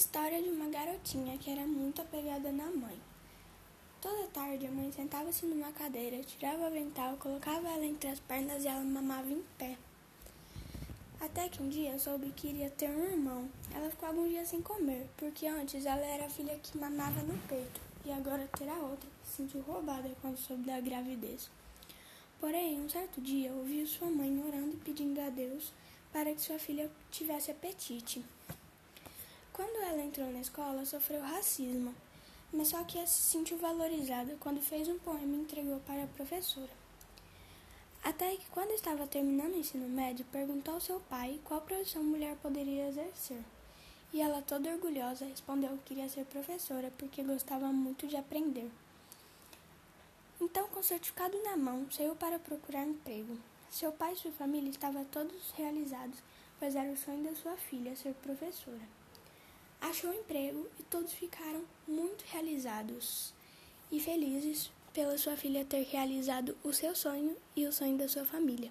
história de uma garotinha que era muito apegada na mãe. Toda tarde a mãe sentava-se numa cadeira, tirava o avental, colocava ela entre as pernas e ela mamava em pé. Até que um dia soube que iria ter um irmão. Ela ficou alguns dias sem comer, porque antes ela era a filha que mamava no peito e agora terá outra. Se sentiu roubada quando soube da gravidez. Porém, um certo dia ouviu sua mãe orando e pedindo a Deus para que sua filha tivesse apetite. Quando entrou na escola, sofreu racismo, mas só que se sentiu valorizada quando fez um poema e entregou para a professora. Até que, quando estava terminando o ensino médio, perguntou ao seu pai qual profissão mulher poderia exercer. E ela, toda orgulhosa, respondeu que queria ser professora porque gostava muito de aprender. Então, com o certificado na mão, saiu para procurar emprego. Seu pai e sua família estavam todos realizados, pois era o sonho da sua filha ser professora. Achou emprego e todos ficaram muito realizados e felizes pela sua filha ter realizado o seu sonho e o sonho da sua família.